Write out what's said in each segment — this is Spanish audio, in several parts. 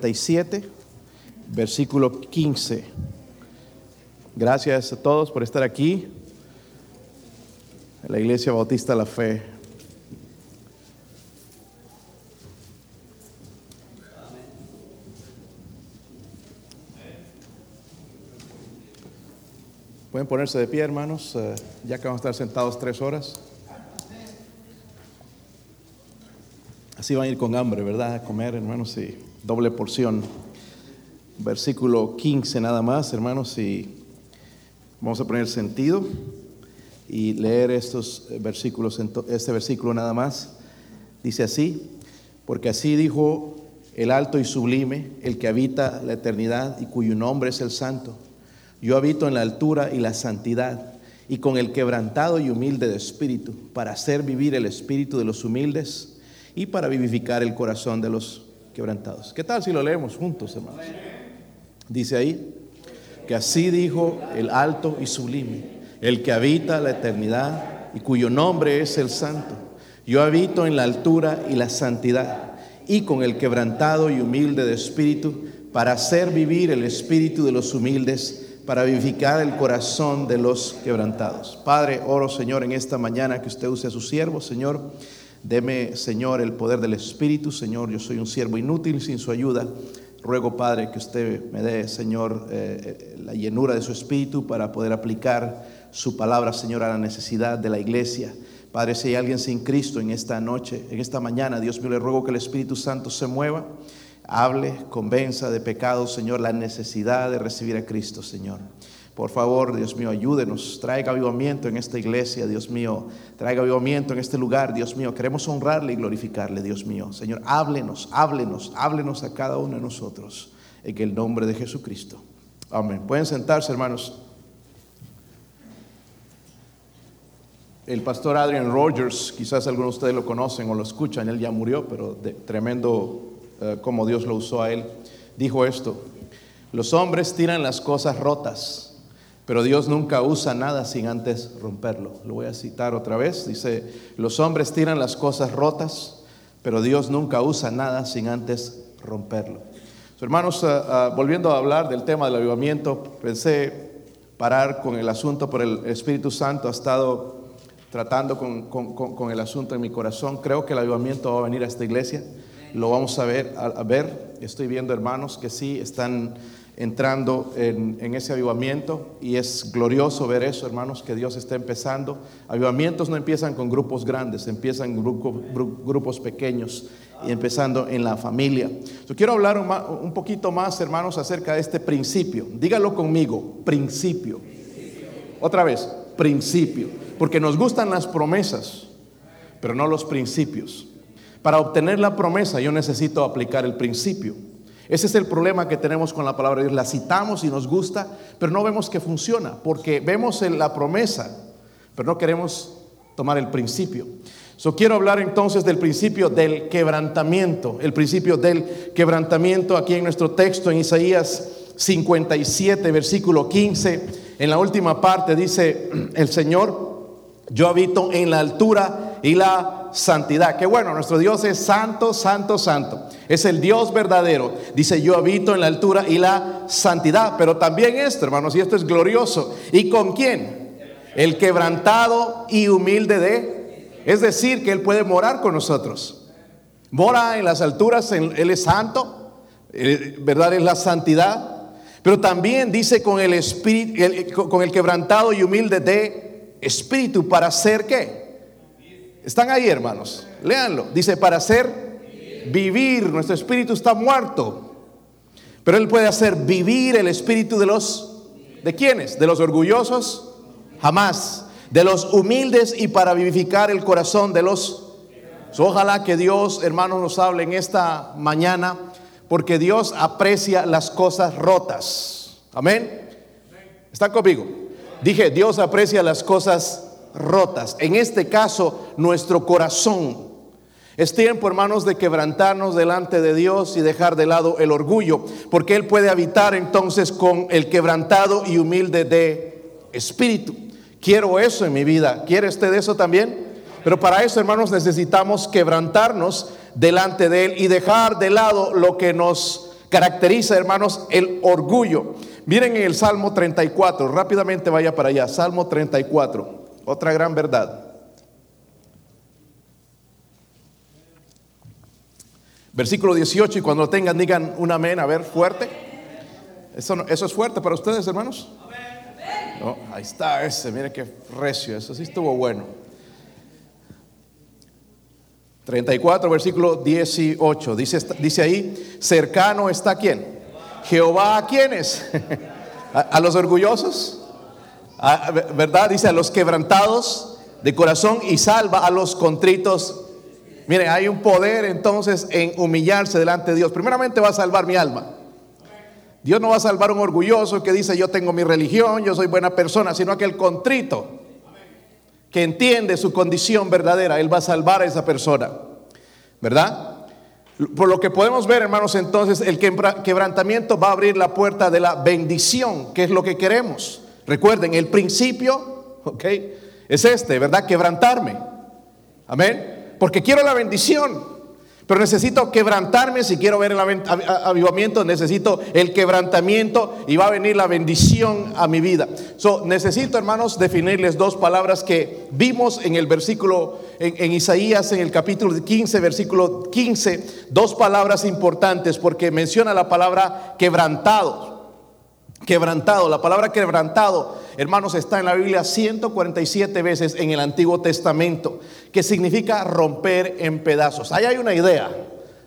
37, versículo 15. Gracias a todos por estar aquí en la Iglesia Bautista La Fe. Pueden ponerse de pie, hermanos, eh, ya que vamos a estar sentados tres horas. Así van a ir con hambre, ¿verdad? A comer, hermanos, sí doble porción. Versículo 15 nada más, hermanos, y vamos a poner sentido y leer estos versículos, este versículo nada más. Dice así, porque así dijo el alto y sublime, el que habita la eternidad y cuyo nombre es el santo. Yo habito en la altura y la santidad y con el quebrantado y humilde de espíritu, para hacer vivir el espíritu de los humildes y para vivificar el corazón de los quebrantados. ¿Qué tal si lo leemos juntos, hermanos? Dice ahí que así dijo el alto y sublime, el que habita la eternidad y cuyo nombre es el santo. Yo habito en la altura y la santidad y con el quebrantado y humilde de espíritu para hacer vivir el espíritu de los humildes para vivificar el corazón de los quebrantados. Padre, oro, Señor, en esta mañana que usted use a su siervo, Señor Deme, Señor, el poder del Espíritu. Señor, yo soy un siervo inútil sin su ayuda. Ruego, Padre, que usted me dé, Señor, eh, eh, la llenura de su Espíritu para poder aplicar su palabra, Señor, a la necesidad de la iglesia. Padre, si hay alguien sin Cristo en esta noche, en esta mañana, Dios mío, le ruego que el Espíritu Santo se mueva, hable, convenza de pecado, Señor, la necesidad de recibir a Cristo, Señor. Por favor, Dios mío, ayúdenos, traiga avivamiento en esta iglesia, Dios mío, traiga avivamiento en este lugar, Dios mío. Queremos honrarle y glorificarle, Dios mío. Señor, háblenos, háblenos, háblenos a cada uno de nosotros en el nombre de Jesucristo. Amén. Pueden sentarse, hermanos. El pastor Adrian Rogers, quizás algunos de ustedes lo conocen o lo escuchan, él ya murió, pero de, tremendo eh, como Dios lo usó a él, dijo esto, los hombres tiran las cosas rotas pero Dios nunca usa nada sin antes romperlo. Lo voy a citar otra vez. Dice, los hombres tiran las cosas rotas, pero Dios nunca usa nada sin antes romperlo. hermanos, ah, ah, volviendo a hablar del tema del avivamiento, pensé parar con el asunto, por el Espíritu Santo ha estado tratando con, el asunto en mi corazón. Creo que el avivamiento va a venir a esta iglesia. Lo vamos a ver, a ver. Estoy viendo hermanos que sí están entrando en, ese avivamiento y es glorioso ver eso, hermanos, que Dios está empezando. Avivamientos no empiezan con grupos grandes, empiezan grupos, grupos pequeños y empezando en la familia. Yo quiero hablar un, poquito más, hermanos, acerca de este principio. Dígalo conmigo, principio. Otra vez, principio. Porque nos gustan las promesas, pero no los principios. Para obtener la promesa yo necesito aplicar el principio. Ese es el problema que tenemos con la palabra de Dios. La citamos y nos gusta, pero no vemos que funciona, porque vemos en la promesa, pero no queremos tomar el principio. So, quiero hablar entonces del principio del quebrantamiento, el principio del quebrantamiento aquí en nuestro texto en Isaías 57, versículo 15. En la última parte dice el Señor, yo habito en la altura y la santidad. Que bueno, nuestro Dios es santo, santo, santo. Es el Dios verdadero. Dice, yo habito en la altura y la santidad. Pero también esto, hermanos, y esto es glorioso. ¿Y con quién? El quebrantado y humilde de. Es decir, que Él puede morar con nosotros. Mora en las alturas, Él es santo, eh, ¿verdad? Es la santidad. Pero también dice con el espíritu, con el quebrantado y humilde de espíritu para hacer qué? Están ahí, hermanos. Léanlo. Dice, para hacer vivir, nuestro espíritu está muerto. Pero Él puede hacer vivir el espíritu de los, ¿de quiénes? De los orgullosos, jamás. De los humildes y para vivificar el corazón de los... Ojalá que Dios, hermanos, nos hable en esta mañana, porque Dios aprecia las cosas rotas. Amén. ¿Están conmigo? Dije, Dios aprecia las cosas rotas. En este caso, nuestro corazón. Es tiempo, hermanos, de quebrantarnos delante de Dios y dejar de lado el orgullo, porque Él puede habitar entonces con el quebrantado y humilde de espíritu. Quiero eso en mi vida. ¿Quiere usted eso también? Pero para eso, hermanos, necesitamos quebrantarnos delante de Él y dejar de lado lo que nos caracteriza, hermanos, el orgullo. Miren en el Salmo 34, rápidamente vaya para allá, Salmo 34, otra gran verdad. Versículo 18, y cuando lo tengan digan un amén, a ver, fuerte. ¿Eso, eso es fuerte para ustedes, hermanos? ahí está ese, mire qué recio, eso sí estuvo bueno. 34, versículo 18, dice, dice ahí, cercano está quién? Jehová a quiénes? ¿A, los orgullosos? ¿Verdad? Dice a los quebrantados de corazón y salva a los contritos. Miren, hay un poder entonces en humillarse delante de Dios. Primeramente va a salvar mi alma. Dios no va a salvar a un orgulloso que dice yo tengo mi religión, yo soy buena persona, sino aquel contrito que entiende su condición verdadera. Él va a salvar a esa persona. ¿Verdad? Por lo que podemos ver, hermanos, entonces el quebrantamiento va a abrir la puerta de la bendición, que es lo que queremos. Recuerden, el principio, ¿ok? Es este, ¿verdad? Quebrantarme. Amén. Porque quiero la bendición. Pero necesito quebrantarme si quiero ver el avivamiento, necesito el quebrantamiento y va a venir la bendición a mi vida. So, necesito, hermanos, definirles dos palabras que vimos en el versículo, en, Isaías, en el capítulo 15, versículo 15, dos palabras importantes porque menciona la palabra quebrantado. Quebrantado, la palabra quebrantado, hermanos, está en la Biblia 147 veces en el Antiguo Testamento, que significa romper en pedazos. Ahí hay una idea.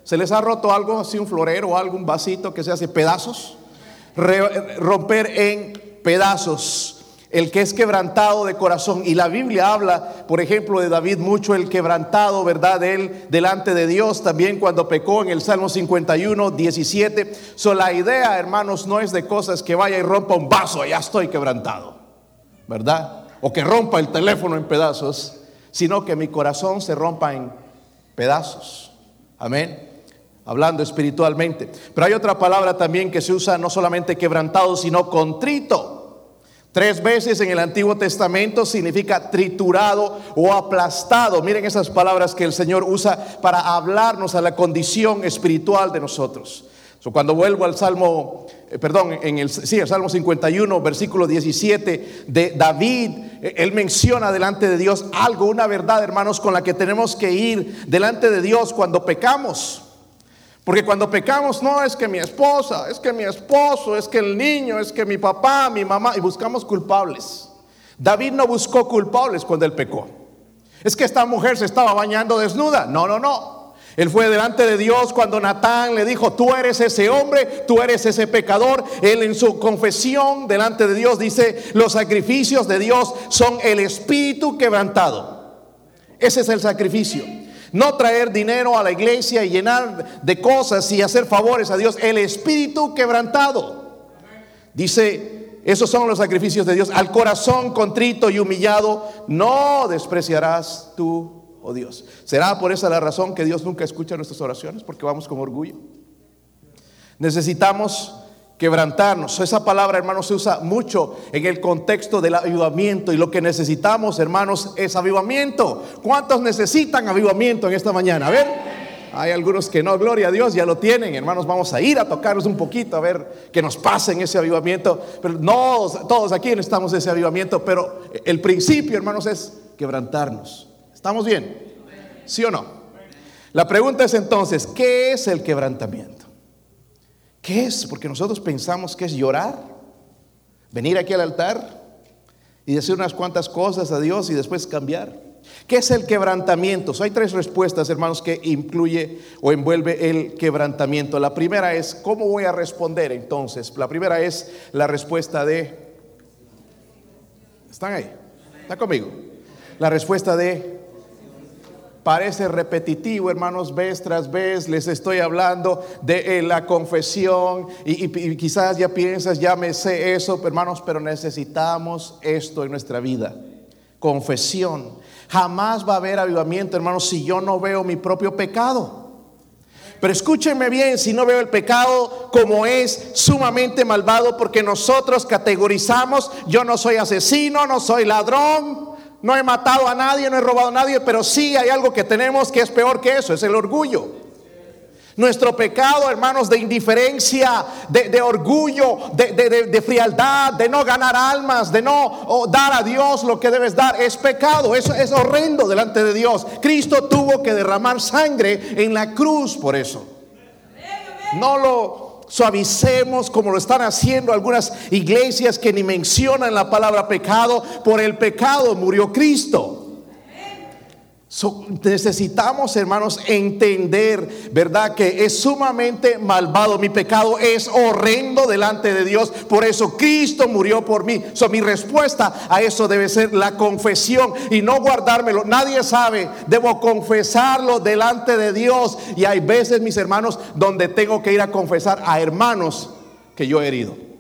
¿Se les ha roto algo así, un florero o algún vasito que se hace pedazos? romper en pedazos el que es quebrantado de corazón. Y la Biblia habla, por ejemplo, de David mucho el quebrantado, ¿verdad? De él delante de Dios, también cuando pecó en el Salmo 51, 17. So, la idea, hermanos, no es de cosas que vaya y rompa un vaso, ya estoy quebrantado, ¿verdad? O que rompa el teléfono en pedazos, sino que mi corazón se rompa en pedazos. Amén hablando espiritualmente. Pero hay otra palabra también que se usa no solamente quebrantado, sino contrito. Tres veces en el Antiguo Testamento significa triturado o aplastado. Miren esas palabras que el Señor usa para hablarnos a la condición espiritual de nosotros. cuando vuelvo al Salmo, eh, perdón, en el, sí, el Salmo 51, versículo 17 de David, eh, él menciona delante de Dios algo, una verdad, hermanos, con la que tenemos que ir delante de Dios cuando pecamos. Porque cuando pecamos, no es que mi esposa, es que mi esposo, es que el niño, es que mi papá, mi mamá, y buscamos culpables. David no buscó culpables cuando él pecó. Es que esta mujer se estaba bañando desnuda. No, no, no. Él fue delante de Dios cuando Natán le dijo, tú eres ese hombre, tú eres ese pecador. Él en su confesión delante de Dios dice, los sacrificios de Dios son el espíritu quebrantado. Ese es el sacrificio. No traer dinero a la iglesia y llenar de cosas y hacer favores a Dios. El espíritu quebrantado. Dice, esos son los sacrificios de Dios. Al corazón contrito y humillado, no despreciarás tú, oh Dios. ¿Será por esa la razón que Dios nunca escucha nuestras oraciones? Porque vamos con orgullo. Necesitamos quebrantarnos. Esa palabra, hermanos, se usa mucho en el contexto del avivamiento y lo que necesitamos, hermanos, es avivamiento. ¿Cuántos necesitan avivamiento en esta mañana? A ver, hay algunos que no, gloria a Dios, ya lo tienen, hermanos, vamos a ir a tocarnos un poquito, a ver que nos pasen ese avivamiento. Pero no, todos aquí necesitamos ese avivamiento, pero el principio, hermanos, es quebrantarnos. ¿Estamos bien? ¿Sí o no? La pregunta es entonces, ¿qué es el quebrantamiento? ¿Qué es? Porque nosotros pensamos que es llorar, venir aquí al altar y decir unas cuantas cosas a Dios y después cambiar. ¿Qué es el quebrantamiento? hay tres respuestas, hermanos, que incluye o envuelve el quebrantamiento. La primera es, ¿cómo voy a responder entonces? La primera es la respuesta de... ¿Están ahí? ¿Está conmigo? La respuesta de Parece repetitivo, hermanos, vez tras vez les estoy hablando de eh, la confesión y, quizás ya piensas, ya me sé eso, hermanos, pero necesitamos esto en nuestra vida. Confesión. Jamás va a haber avivamiento, hermanos, si yo no veo mi propio pecado. Pero escúchenme bien, si no veo el pecado como es sumamente malvado, porque nosotros categorizamos, yo no soy asesino, no soy ladrón, no he matado a nadie, no he robado a nadie, pero sí hay algo que tenemos que es peor que eso, es el orgullo. Nuestro pecado, hermanos, de indiferencia, de, orgullo, de, frialdad, de no ganar almas, de no dar a Dios lo que debes dar, es pecado. Eso es horrendo delante de Dios. Cristo tuvo que derramar sangre en la cruz por eso. No lo suavicemos como lo están haciendo algunas iglesias que ni mencionan la palabra pecado. Por el pecado murió Cristo necesitamos, hermanos, entender, ¿verdad? Que es sumamente malvado. Mi pecado es horrendo delante de Dios. Por eso Cristo murió por mí. So, mi respuesta a eso debe ser la confesión y no guardármelo. Nadie sabe. Debo confesarlo delante de Dios. Y hay veces, mis hermanos, donde tengo que ir a confesar a hermanos que yo he herido.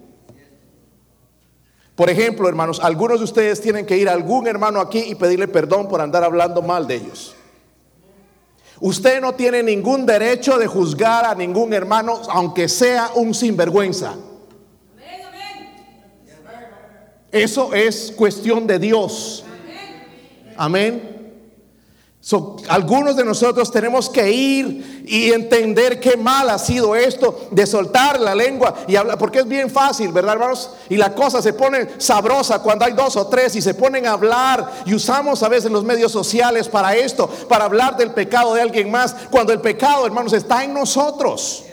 Por ejemplo, hermanos, algunos de ustedes tienen que ir a algún hermano aquí y pedirle perdón por andar hablando mal de ellos. Usted no tiene ningún derecho de juzgar a ningún hermano, aunque sea un sinvergüenza. Eso es cuestión de Dios. Amén algunos de nosotros tenemos que ir y entender qué mal ha sido esto de soltar la lengua y hablar, porque es bien fácil, ¿verdad, hermanos? Y la cosa se pone sabrosa cuando hay dos o tres y se ponen a hablar y usamos a veces los medios sociales para esto, para hablar del pecado de alguien más, cuando el pecado, hermanos, está en nosotros.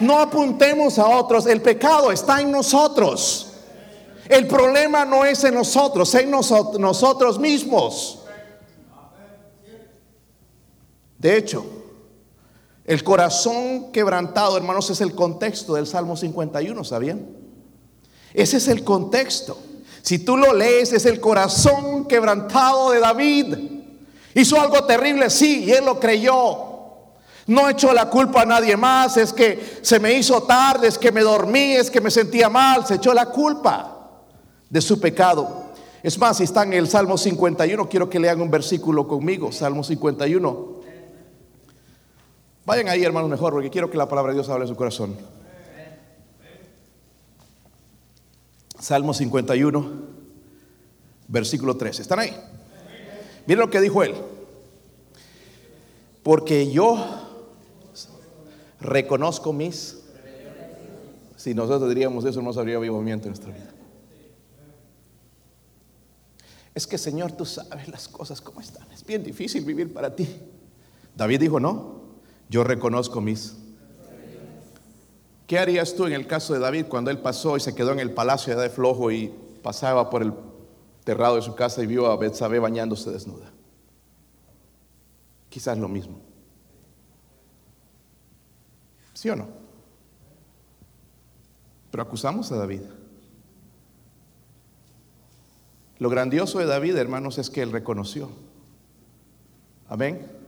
No apuntemos a otros, el pecado está en nosotros. El problema no es en nosotros, es en nosotros mismos. De hecho, el corazón quebrantado, hermanos, es el contexto del Salmo 51, ¿sabían? Ese es el contexto. Si tú lo lees, es el corazón quebrantado de David. Hizo algo terrible, sí, y él lo creyó. No echó la culpa a nadie más, es que se me hizo tarde, es que me dormí, es que me sentía mal, se echó la culpa de su pecado. Es más, si está en el Salmo 51, quiero que lean un versículo conmigo, Salmo 51. Vayan ahí, hermanos, mejor, porque quiero que la palabra de Dios hable en su corazón. Salmo 51, versículo 13. ¿Están ahí? Miren lo que dijo él. Porque yo reconozco mis... Si nosotros diríamos eso, no habría movimiento en nuestra vida. Es que Señor, tú sabes las cosas como están. Es bien difícil vivir para ti. David dijo, no, yo reconozco mis. ¿Qué harías tú en el caso de David cuando él pasó y se quedó en el palacio de flojo y pasaba por el terrado de su casa y vio a Betsabé bañándose desnuda? Quizás lo mismo. ¿Sí o no? Pero acusamos a David. Lo grandioso de David, hermanos, es que él reconoció. Amén.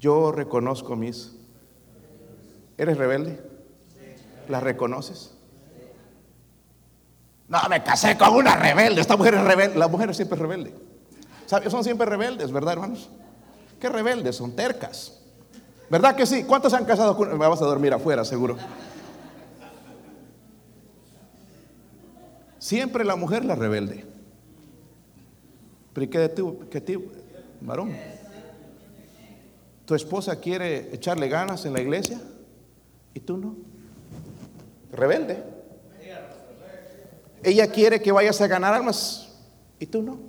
Yo reconozco mis... ¿Eres rebelde? ¿La reconoces? No, me casé con una rebelde. Esta mujer es rebelde. La mujer es siempre rebelde. Son siempre rebeldes, ¿verdad, hermanos? ¿Qué rebeldes? Son tercas. ¿Verdad que sí? ¿Cuántos se han casado con... Me vas a dormir afuera, seguro. Siempre la mujer la rebelde. ¿Pero qué de varón? Tu esposa quiere echarle ganas en la iglesia y tú no. Rebelde. Ella quiere que vayas a ganar almas y tú no.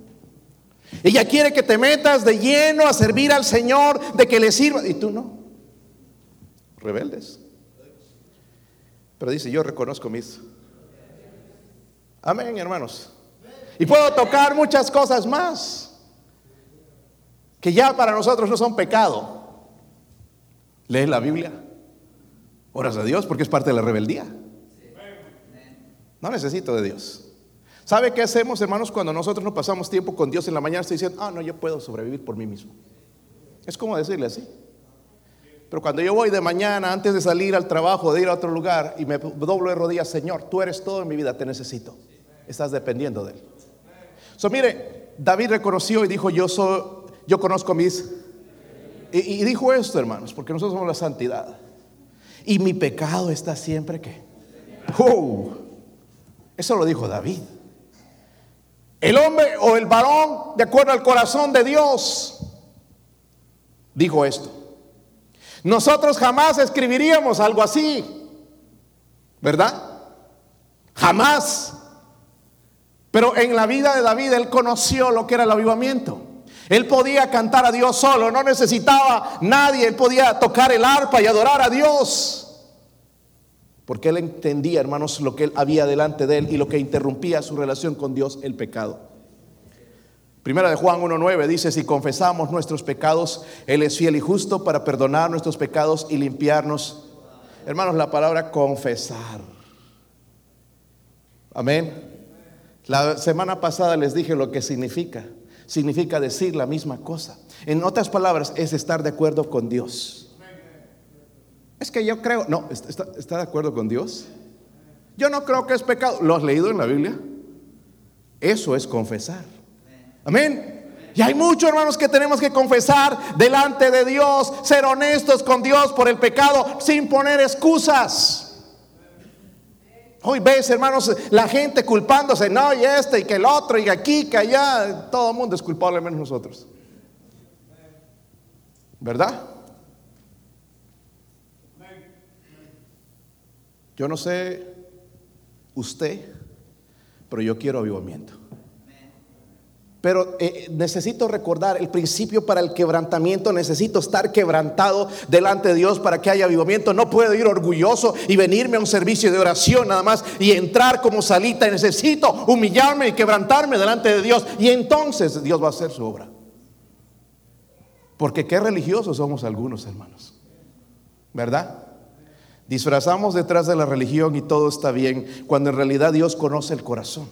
Ella quiere que te metas de lleno a servir al Señor, de que le sirva y tú no. Rebeldes. Pero dice, yo reconozco mis... Amén, hermanos. Y puedo tocar muchas cosas más que ya para nosotros no son pecado. ¿Lees la Biblia? Oras a Dios porque es parte de la rebeldía. No necesito de Dios. ¿Sabe qué hacemos, hermanos, cuando nosotros no pasamos tiempo con Dios en la mañana? Estoy diciendo, ah, no, yo puedo sobrevivir por mí mismo. Es como decirle así. Pero cuando yo voy de mañana, antes de salir al trabajo, de ir a otro lugar, y me doblo de rodillas, Señor, tú eres todo en mi vida, te necesito. Estás dependiendo de Él. So, mire, David reconoció y dijo, yo, soy, yo conozco mis y, dijo esto, hermanos, porque nosotros somos la santidad. Y mi pecado está siempre que. eso lo dijo David. El hombre o el varón, de acuerdo al corazón de Dios, dijo esto. Nosotros jamás escribiríamos algo así, ¿verdad? Jamás. Pero en la vida de David él conoció lo que era el avivamiento. Él podía cantar a Dios solo, no necesitaba nadie, él podía tocar el arpa y adorar a Dios. Porque él entendía, hermanos, lo que él había delante de él y lo que interrumpía su relación con Dios, el pecado. Primera de Juan 1.9 dice, si confesamos nuestros pecados, Él es fiel y justo para perdonar nuestros pecados y limpiarnos. Hermanos, la palabra confesar. Amén. La semana pasada les dije lo que significa. Significa decir la misma cosa. En otras palabras, es estar de acuerdo con Dios. Es que yo creo, no, ¿está, de acuerdo con Dios? Yo no creo que es pecado. ¿Lo has leído en la Biblia? Eso es confesar. Amén. Y hay muchos hermanos que tenemos que confesar delante de Dios, ser honestos con Dios por el pecado sin poner excusas. Hoy ves, hermanos, la gente culpándose, no, y este, y que el otro, y aquí, que allá, todo el mundo es culpable menos nosotros. ¿Verdad? Yo no sé usted, pero yo quiero avivamiento. Pero eh, necesito recordar el principio para el quebrantamiento. Necesito estar quebrantado delante de Dios para que haya avivamiento. No puedo ir orgulloso y venirme a un servicio de oración nada más y entrar como salita. Necesito humillarme y quebrantarme delante de Dios. Y entonces Dios va a hacer su obra. Porque qué religiosos somos algunos hermanos. ¿Verdad? Disfrazamos detrás de la religión y todo está bien cuando en realidad Dios conoce el corazón.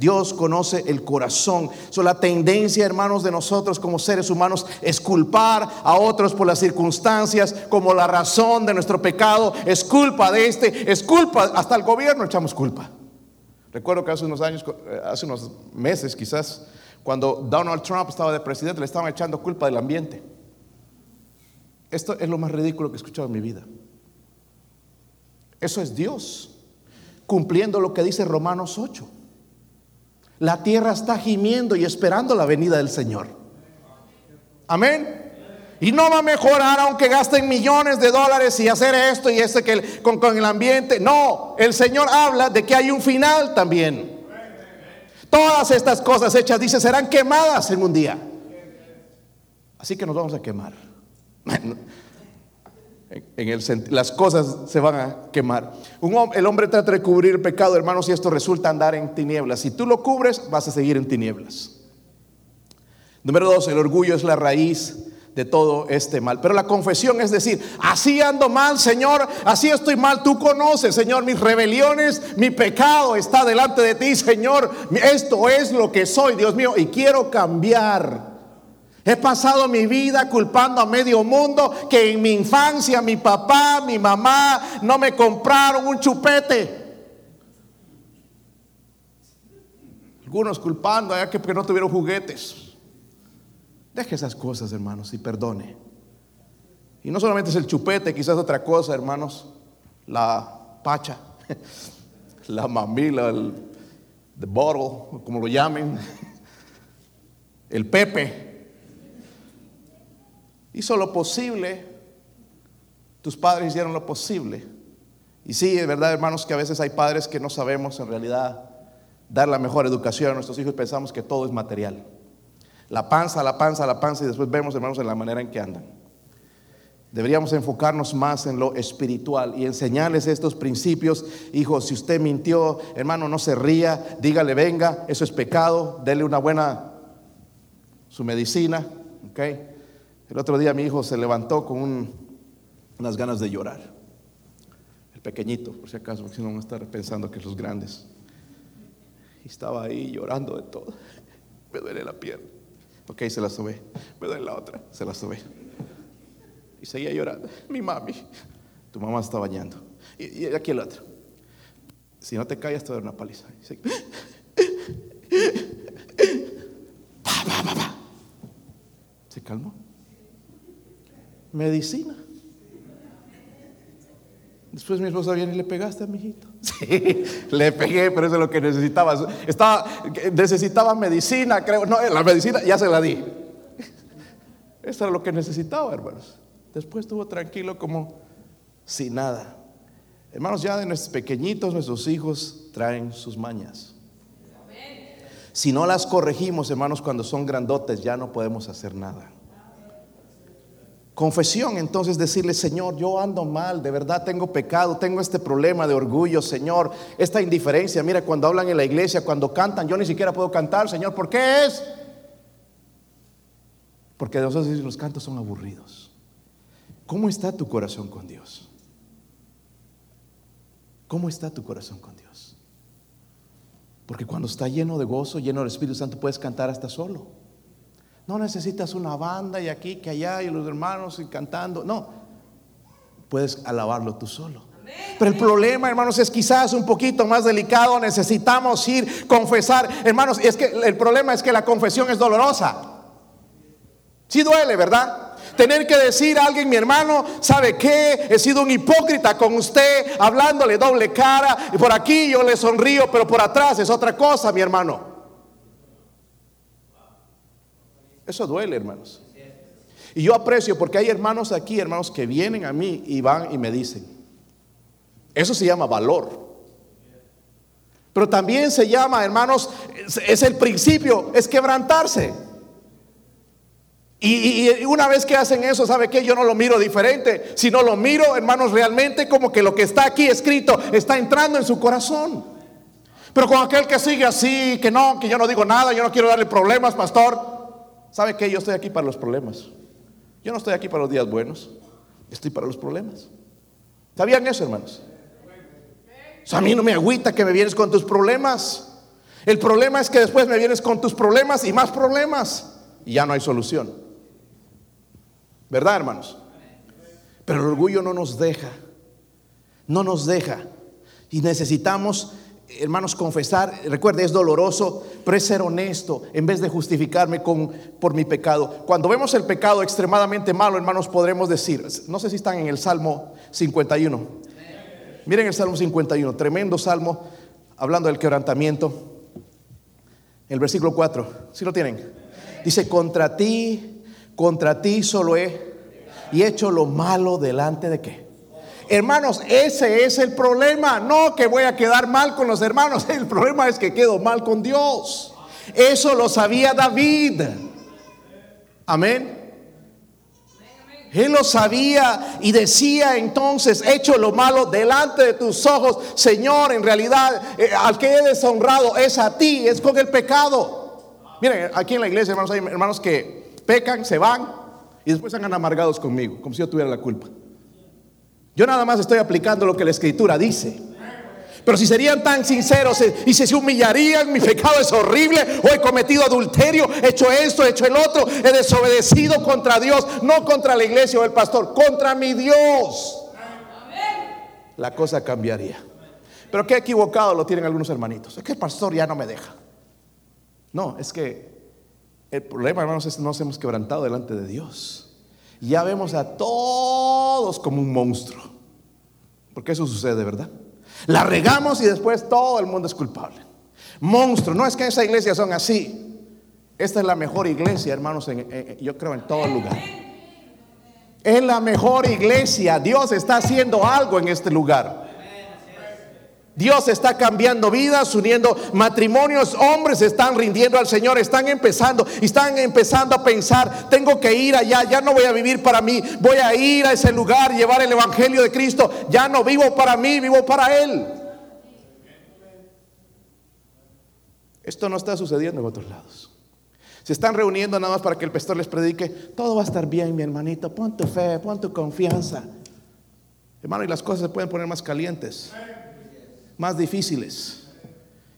Dios conoce el corazón. So, la tendencia, hermanos, de nosotros como seres humanos es culpar a otros por las circunstancias como la razón de nuestro pecado. Es culpa de este, es culpa, hasta el gobierno echamos culpa. Recuerdo que hace unos años, eh, hace unos meses quizás, cuando Donald Trump estaba de presidente, le estaban echando culpa del ambiente. Esto es lo más ridículo que he escuchado en mi vida. Eso es Dios, cumpliendo lo que dice Romanos 8. La tierra está gimiendo y esperando la venida del Señor. Amén. Y no va a mejorar aunque gasten millones de dólares y hacer esto y ese que con, con el ambiente. No, el Señor habla de que hay un final también. Todas estas cosas hechas, dice, serán quemadas en un día. Así que nos vamos a quemar. En el, las cosas se van a quemar. el hombre trata de cubrir el pecado, hermanos, y esto resulta andar en tinieblas. Si tú lo cubres, vas a seguir en tinieblas. Número dos, el orgullo es la raíz de todo este mal. Pero la confesión es decir, así ando mal, Señor, así estoy mal, tú conoces, Señor, mis rebeliones, mi pecado está delante de ti, Señor, esto es lo que soy, Dios mío, y quiero cambiar. He pasado mi vida culpando a medio mundo que en mi infancia mi papá, mi mamá no me compraron un chupete. Algunos culpando a que porque no tuvieron juguetes. Deje esas cosas, hermanos, y perdone. Y no solamente es el chupete, quizás otra cosa, hermanos. La pacha, la mamila, el the bottle, como lo llamen, el pepe hizo lo posible, tus padres hicieron lo posible. Y sí, es verdad, hermanos, que a veces hay padres que no sabemos en realidad dar la mejor educación a nuestros hijos pensamos que todo es material. La panza, la panza, la panza y después vemos, hermanos, en la manera en que andan. Deberíamos enfocarnos más en lo espiritual y enseñarles estos principios. Hijo, si usted mintió, hermano, no se ría, dígale, venga, eso es pecado, dele una buena, su medicina, ¿ok? El otro día mi hijo se levantó con unas ganas de llorar. El pequeñito, por si acaso, porque si no van a estar pensando que los grandes. Y estaba ahí llorando de todo. Me duele la pierna. Ok, se la sube. Me duele la otra. Se la sube. Y seguía llorando. Mi mami. Tu mamá está bañando. Y, aquí el otro. Si no te callas, te doy una paliza. Se calmó medicina. Después mi esposa viene y le pegaste a mi hijito. Sí, le pegué, pero eso es lo que necesitaba. Estaba, necesitaba medicina, creo. No, la medicina ya se la di. Eso era lo que necesitaba, hermanos. Después estuvo tranquilo como sin nada. Hermanos, ya de nuestros pequeñitos, nuestros hijos traen sus mañas. Si no las corregimos, hermanos, cuando son grandotes, ya no podemos hacer nada. Confesión, entonces decirle, Señor, yo ando mal, de verdad tengo pecado, tengo este problema de orgullo, Señor, esta indiferencia. Mira, cuando hablan en la iglesia, cuando cantan, yo ni siquiera puedo cantar, Señor, ¿por qué es? Porque nosotros los cantos son aburridos. ¿Cómo está tu corazón con Dios? ¿Cómo está tu corazón con Dios? Porque cuando está lleno de gozo, lleno del Espíritu Santo, puedes cantar hasta solo. No necesitas una banda y aquí, que allá, y los hermanos y cantando. No, puedes alabarlo tú solo. Pero el problema, hermanos, es quizás un poquito más delicado. Necesitamos ir, confesar. Hermanos, es que el problema es que la confesión es dolorosa. Sí duele, ¿verdad? Tener que decir a alguien, mi hermano, ¿sabe qué? He sido un hipócrita con usted, hablándole doble cara. Y por aquí yo le sonrío, pero por atrás es otra cosa, mi hermano. Eso duele, hermanos. Y yo aprecio porque hay hermanos aquí, hermanos, que vienen a mí y van y me dicen. Eso se llama valor. Pero también se llama, hermanos, es el principio, es quebrantarse. Y, una vez que hacen eso, ¿sabe qué? Yo no lo miro diferente, sino lo miro, hermanos, realmente como que lo que está aquí escrito está entrando en su corazón. Pero con aquel que sigue así, que no, que yo no digo nada, yo no quiero darle problemas, pastor, ¿sabe qué? Yo estoy aquí para los problemas. Yo no estoy aquí para los días buenos, estoy para los problemas. ¿Sabían eso, hermanos? a mí no me agüita que me vienes con tus problemas. El problema es que después me vienes con tus problemas y más problemas y ya no hay solución. ¿Verdad, hermanos? Pero el orgullo no nos deja. No nos deja. Y necesitamos, hermanos, confesar. Recuerde, es doloroso, pero es ser honesto en vez de justificarme con, por mi pecado. Cuando vemos el pecado extremadamente malo, hermanos, podremos decir, no sé si están en el Salmo 51. Miren el Salmo 51, tremendo salmo, hablando del quebrantamiento. El versículo 4, si lo tienen? Dice, contra ti contra ti solo he y hecho lo malo delante de qué. Hermanos, ese es el problema. No que voy a quedar mal con los hermanos. El problema es que quedo mal con Dios. Eso lo sabía David. Amén. Él lo sabía y decía entonces, hecho lo malo delante de tus ojos, Señor, en realidad eh, al que he deshonrado es a ti, es con el pecado. Miren, aquí en la iglesia, hermanos, hay hermanos que pecan, se van y después andan amargados conmigo, como si yo tuviera la culpa. Yo nada más estoy aplicando lo que la escritura dice. Pero si serían tan sinceros y si se humillarían, mi pecado es horrible, o he cometido adulterio, he hecho esto, he hecho el otro, he desobedecido contra Dios, no contra la iglesia o el pastor, contra mi Dios. La cosa cambiaría. Pero qué equivocado lo tienen algunos hermanitos. Es que el pastor ya no me deja. No, es que el problema, hermanos, es que nos hemos quebrantado delante de Dios. Ya vemos a todos como un monstruo. Porque eso sucede, ¿verdad? La regamos y después todo el mundo es culpable. Monstruo. No es que esa iglesia son así. Esta es la mejor iglesia, hermanos, yo creo en todo lugar. Es la mejor iglesia. Dios está haciendo algo en este lugar. Dios está cambiando vidas, uniendo matrimonios, hombres están rindiendo al Señor, están empezando, están empezando a pensar, tengo que ir allá, ya no voy a vivir para mí, voy a ir a ese lugar, llevar el Evangelio de Cristo, ya no vivo para mí, vivo para Él. Esto no está sucediendo en otros lados. Se están reuniendo nada más para que el pastor les predique, todo va a estar bien, mi hermanito, pon tu fe, pon tu confianza. Hermano, y las cosas se pueden poner más calientes más difíciles.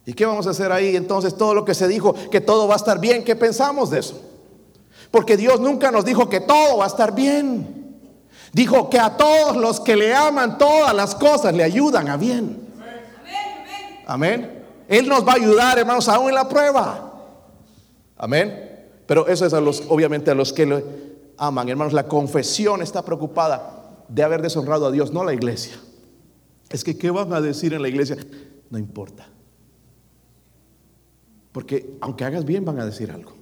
¿Y qué vamos a hacer ahí? Entonces todo lo que se dijo, que todo va a estar bien, ¿qué pensamos de eso? Porque Dios nunca nos dijo que todo va a estar bien. Dijo que a todos los que le aman, todas las cosas le ayudan a bien. Amén. Él nos va a ayudar, hermanos, aún en la prueba. Amén. Pero eso es a los, obviamente, a los que le aman. Hermanos, la confesión está preocupada de haber deshonrado a Dios, no la iglesia. Es que, ¿qué van a decir en la iglesia? No importa. Porque aunque hagas bien, van a decir algo.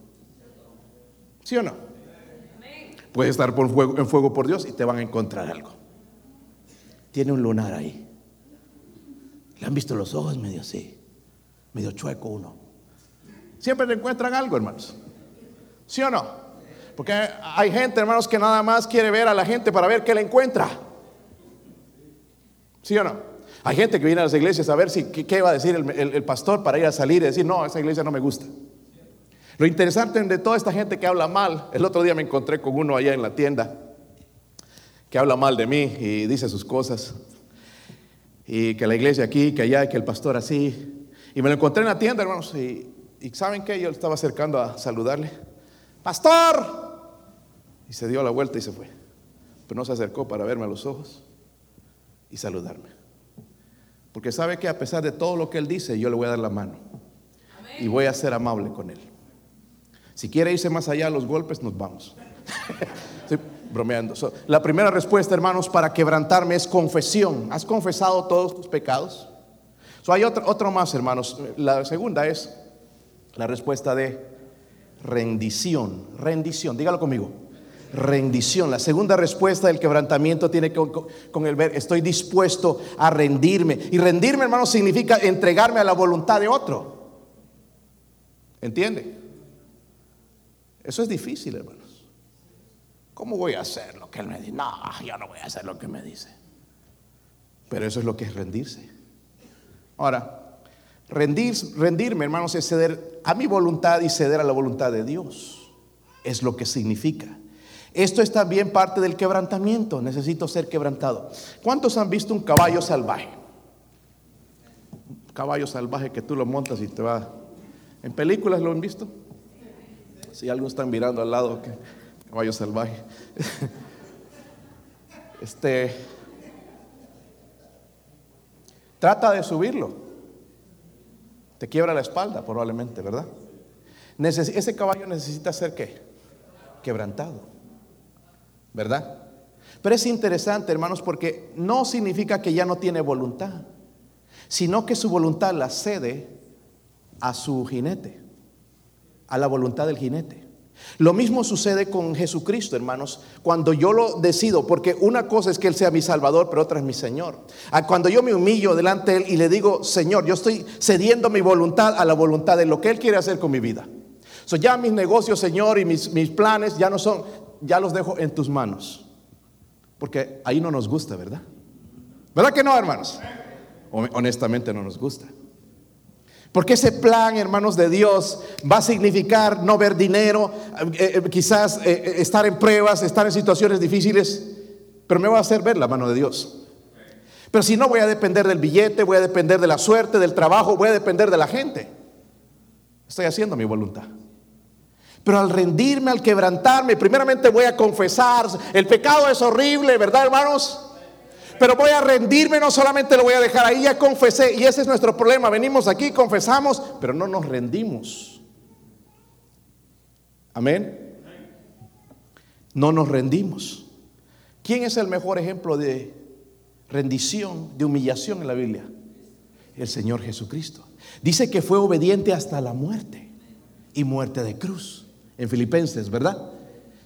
¿Sí o no? Puedes estar en fuego por Dios y te van a encontrar algo. Tiene un lunar ahí. ¿Le han visto los ojos medio así? Medio chueco uno. Siempre le encuentran algo, hermanos. ¿Sí o no? Porque hay gente, hermanos, que nada más quiere ver a la gente para ver qué le encuentra. ¿Sí o no? Hay gente que viene a las iglesias a ver si, qué, va a decir el, pastor para ir a salir y decir, no, esa iglesia no me gusta. Lo interesante de toda esta gente que habla mal, el otro día me encontré con uno allá en la tienda que habla mal de mí y dice sus cosas. Y que la iglesia aquí, que allá, que el pastor así. Y me lo encontré en la tienda, hermanos. Y, y ¿saben qué? Yo estaba acercando a saludarle. Pastor. Y se dio la vuelta y se fue. Pero no se acercó para verme a los ojos y saludarme. Porque sabe que a pesar de todo lo que él dice, yo le voy a dar la mano. Y voy a ser amable con él. Si quiere irse más allá a los golpes, nos vamos. Estoy bromeando. la primera respuesta, hermanos, para quebrantarme es confesión. ¿Has confesado todos tus pecados? hay otro, otro más, hermanos. La segunda es la respuesta de rendición. Rendición, dígalo conmigo rendición. La segunda respuesta del quebrantamiento tiene que con el ver, estoy dispuesto a rendirme. Y rendirme, hermano, significa entregarme a la voluntad de otro. ¿Entiende? Eso es difícil, hermanos. ¿Cómo voy a hacer lo que él me dice? No, yo no voy a hacer lo que me dice. Pero eso es lo que es rendirse. Ahora, rendir, rendirme, hermanos, es ceder a mi voluntad y ceder a la voluntad de Dios. Es lo que significa. Esto es también parte del quebrantamiento. Necesito ser quebrantado. ¿Cuántos han visto un caballo salvaje? Un caballo salvaje que tú lo montas y te va. ¿En películas lo han visto? Si algunos están mirando al lado, caballo salvaje. Este. Trata de subirlo. Te quiebra la espalda, probablemente, ¿verdad? ese caballo necesita ser qué? Quebrantado. ¿Verdad? Pero es interesante, hermanos, porque no significa que ya no tiene voluntad, sino que su voluntad la cede a su jinete, a la voluntad del jinete. Lo mismo sucede con Jesucristo, hermanos, cuando yo lo decido, porque una cosa es que Él sea mi Salvador, pero otra es mi Señor. Cuando yo me humillo delante de Él y le digo, Señor, yo estoy cediendo mi voluntad a la voluntad de lo que Él quiere hacer con mi vida. So, ya mis negocios, Señor, y mis, mis planes ya no son, ya los dejo en tus manos. Porque ahí no nos gusta, ¿verdad? ¿Verdad que no, hermanos? Honestamente no nos gusta. Porque ese plan, hermanos de Dios, va a significar no ver dinero, eh, eh, quizás eh, estar en pruebas, estar en situaciones difíciles, pero me va a hacer ver la mano de Dios. Pero si no, voy a depender del billete, voy a depender de la suerte, del trabajo, voy a depender de la gente. Estoy haciendo mi voluntad. Pero al rendirme, al quebrantarme, primeramente voy a confesar, el pecado es horrible, ¿verdad hermanos? Pero voy a rendirme, no solamente lo voy a dejar ahí, ya confesé, y ese es nuestro problema, venimos aquí, confesamos, pero no nos rendimos. Amén. No nos rendimos. ¿Quién es el mejor ejemplo de rendición, de humillación en la Biblia? El Señor Jesucristo. Dice que fue obediente hasta la muerte y muerte de cruz en Filipenses, ¿verdad?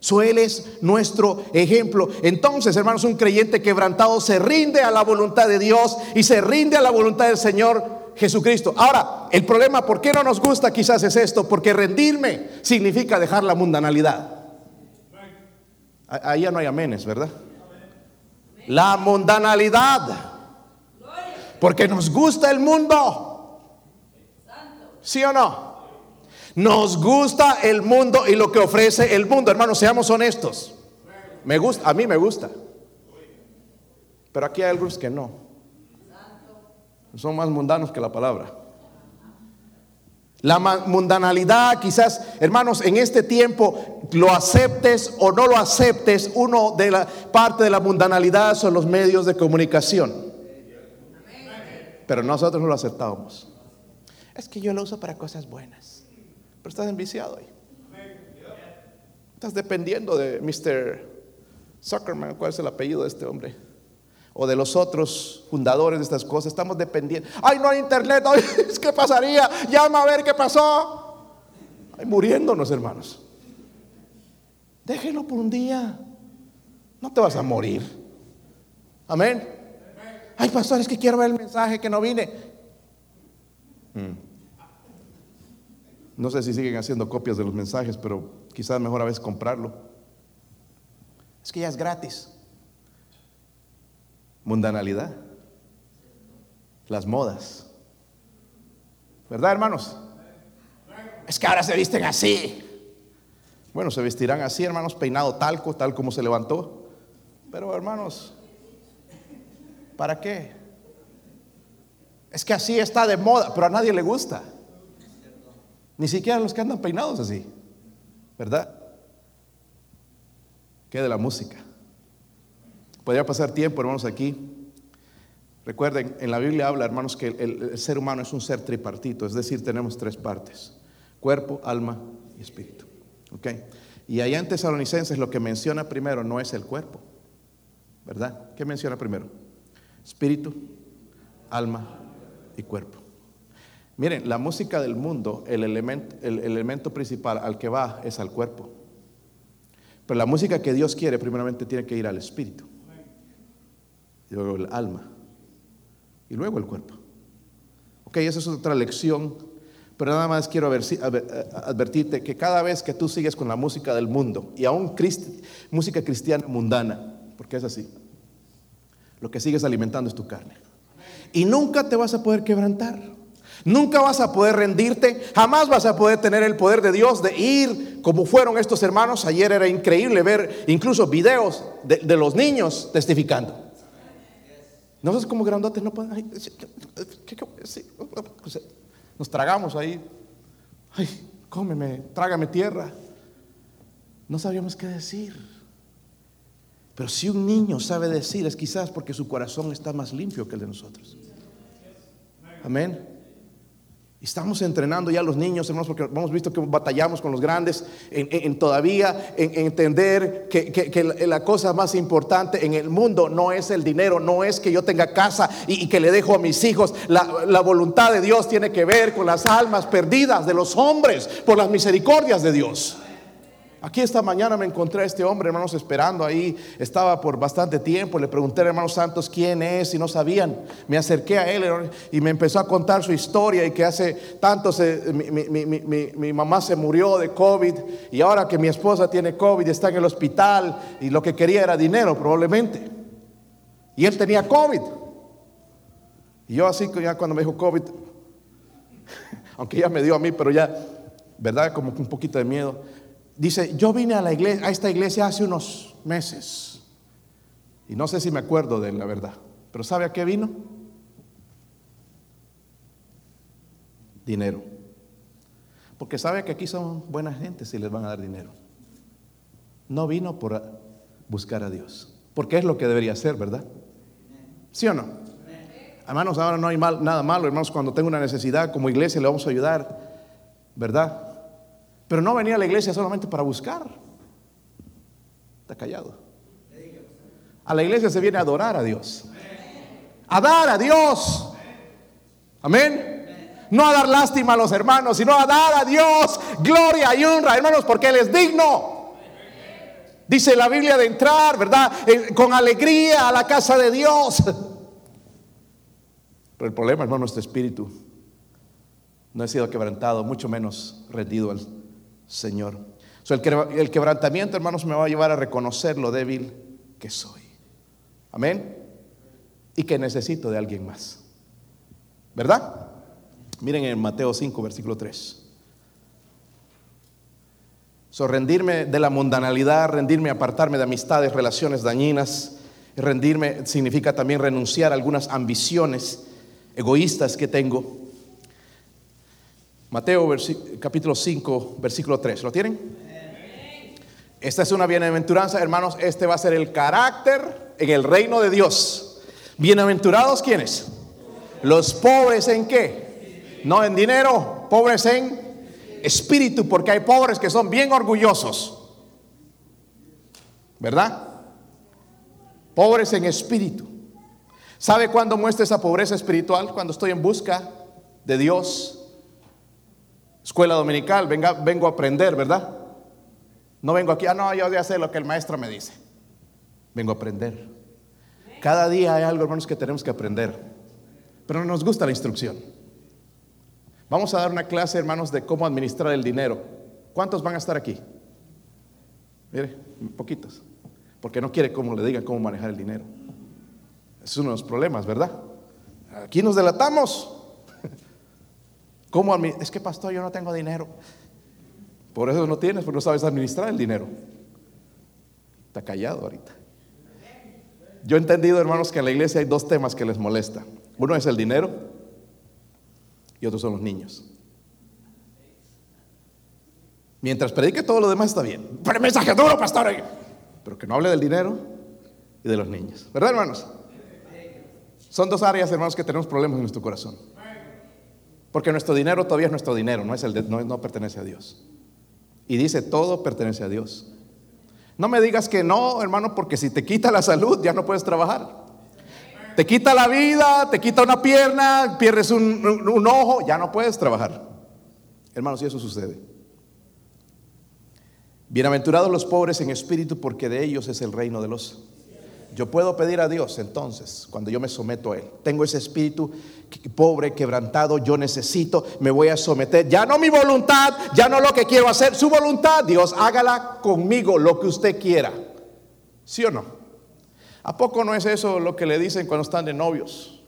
So, él es nuestro ejemplo. Entonces, hermanos, un creyente quebrantado se rinde a la voluntad de Dios y se rinde a la voluntad del Señor Jesucristo. Ahora, el problema, ¿por qué no nos gusta quizás es esto? Porque rendirme significa dejar la mundanalidad. Ya no hay amenes, ¿verdad? La mundanalidad. Porque nos gusta el mundo. ¿Sí o no? Nos gusta el mundo y lo que ofrece el mundo. Hermanos, seamos honestos. Me gusta, a mí me gusta. Pero aquí hay algunos que no. Son más mundanos que la palabra. La mundanalidad, quizás, hermanos, en este tiempo lo aceptes o no lo aceptes, uno de la parte de la mundanalidad son los medios de comunicación. Pero nosotros no lo aceptamos. Es que yo lo uso para cosas buenas. Pero estás enviciado ahí. Estás dependiendo de Mr. Zuckerman, ¿cuál es el apellido de este hombre? O de los otros fundadores de estas cosas. Estamos dependiendo. Ay, no hay internet. Ay, ¿Qué pasaría? Llama a ver qué pasó. Ay, muriéndonos, hermanos. Déjelo por un día. No te vas a morir. Amén. Ay, pastor, es que quiero ver el mensaje que no vine. Mm. No sé si siguen haciendo copias de los mensajes, pero quizás mejor a veces comprarlo. Es que ya es gratis. Mundanalidad. Las modas. ¿Verdad, hermanos? Es que ahora se visten así. Bueno, se vestirán así, hermanos, peinado talco, tal como se levantó. Pero, hermanos, ¿para qué? Es que así está de moda, pero a nadie le gusta. Ni siquiera los que andan peinados así. ¿Verdad? ¿Qué de la música? Podría pasar tiempo, hermanos, aquí. Recuerden, en la Biblia habla, hermanos, que el, ser humano es un ser tripartito, es decir, tenemos tres partes, cuerpo, alma y espíritu. ¿Ok? Y allá en Tesalonicenses lo que menciona primero no es el cuerpo, ¿verdad? ¿Qué menciona primero? Espíritu, alma y cuerpo. Miren, la música del mundo, el elemento, el elemento principal al que va es al cuerpo. Pero la música que Dios quiere primeramente tiene que ir al espíritu. Y luego el alma. Y luego el cuerpo. Ok, esa es otra lección. Pero nada más quiero advertirte que cada vez que tú sigues con la música del mundo y aún música cristiana mundana, porque es así, lo que sigues alimentando es tu carne. Y nunca te vas a poder quebrantar. Nunca vas a poder rendirte, jamás vas a poder tener el poder de Dios de ir como fueron estos hermanos. Ayer era increíble ver incluso videos de, los niños testificando. No sé cómo grandotes no pueden. Nos tragamos ahí. Ay, cómeme, trágame tierra. No sabíamos qué decir. Pero si un niño sabe decir, es quizás porque su corazón está más limpio que el de nosotros. Amén. Estamos entrenando ya a los niños, hermanos, porque hemos visto que batallamos con los grandes en, todavía en, entender que, la, cosa más importante en el mundo no es el dinero, no es que yo tenga casa y, que le dejo a mis hijos. La, la, voluntad de Dios tiene que ver con las almas perdidas de los hombres por las misericordias de Dios. Aquí esta mañana me encontré a este hombre, hermanos, esperando ahí. Estaba por bastante tiempo. Le pregunté, hermanos santos, quién es y no sabían. Me acerqué a él y me empezó a contar su historia y que hace tanto mi, mamá se murió de COVID y ahora que mi esposa tiene COVID está en el hospital y lo que quería era dinero probablemente. Y él tenía COVID. Y yo así ya cuando me dijo COVID, aunque ya me dio a mí, pero ya, ¿verdad? Como un poquito de miedo. Dice, yo vine a, la iglesia, a esta iglesia hace unos meses. Y no sé si me acuerdo de la verdad. Pero ¿sabe a qué vino? Dinero. Porque sabe que aquí son buena gente si les van a dar dinero. No vino por buscar a Dios. Porque es lo que debería ser, ¿verdad? ¿Sí o no? Hermanos, ahora no hay mal, nada malo, hermanos, cuando tengo una necesidad como iglesia le vamos a ayudar, ¿verdad? Pero no venía a la iglesia solamente para buscar. Está callado. A la iglesia se viene a adorar a Dios. A dar a Dios. Amén. No a dar lástima a los hermanos, sino a dar a Dios gloria y honra, hermanos, porque Él es digno. Dice la Biblia de entrar, ¿verdad? Con alegría a la casa de Dios. Pero el problema, hermano, nuestro espíritu no ha sido quebrantado, mucho menos rendido al Señor. el, quebrantamiento, hermanos, me va a llevar a reconocer lo débil que soy. Amén. Y que necesito de alguien más. ¿Verdad? Miren en Mateo 5, versículo 3. So, rendirme de la mundanalidad, rendirme, apartarme de amistades, relaciones dañinas. Rendirme significa también renunciar a algunas ambiciones egoístas que tengo Mateo capítulo 5, versículo 3. ¿Lo tienen? Esta es una bienaventuranza, hermanos. Este va a ser el carácter en el reino de Dios. Bienaventurados, ¿quiénes? Los pobres en qué? No en dinero, pobres en espíritu, porque hay pobres que son bien orgullosos. ¿Verdad? Pobres en espíritu. ¿Sabe cuándo muestra esa pobreza espiritual? Cuando estoy en busca de Dios Escuela dominical, venga, vengo a aprender, ¿verdad? No vengo aquí, ah, no, yo voy a hacer lo que el maestro me dice. Vengo a aprender. Cada día hay algo, hermanos, que tenemos que aprender. Pero no nos gusta la instrucción. Vamos a dar una clase, hermanos, de cómo administrar el dinero. ¿Cuántos van a estar aquí? Mire, poquitos. Porque no quiere cómo le digan cómo manejar el dinero. Es uno de los problemas, ¿verdad? Aquí nos delatamos. ¿Cómo es que pastor, yo no tengo dinero. Por eso no tienes, porque no sabes administrar el dinero. Está callado ahorita. Yo he entendido, hermanos, que en la iglesia hay dos temas que les molesta. Uno es el dinero y otro son los niños. Mientras predique todo lo demás está bien. Pero mensaje duro, pastor. Pero que no hable del dinero y de los niños. ¿Verdad, hermanos? Son dos áreas, hermanos, que tenemos problemas en nuestro corazón. Porque nuestro dinero todavía es nuestro dinero, no, es el no, pertenece a Dios. Y dice, todo pertenece a Dios. No me digas que no, hermano, porque si te quita la salud ya no puedes trabajar. Te quita la vida, te quita una pierna, pierdes un, ojo, ya no puedes trabajar. Hermanos, y eso sucede. Bienaventurados los pobres en espíritu, porque de ellos es el reino de los yo puedo pedir a Dios entonces, cuando yo me someto a Él. Tengo ese espíritu pobre, quebrantado, yo necesito, me voy a someter. Ya no mi voluntad, ya no lo que quiero hacer, su voluntad. Dios, hágala conmigo lo que usted quiera. ¿Sí o no? ¿A poco no es eso lo que le dicen cuando están de novios?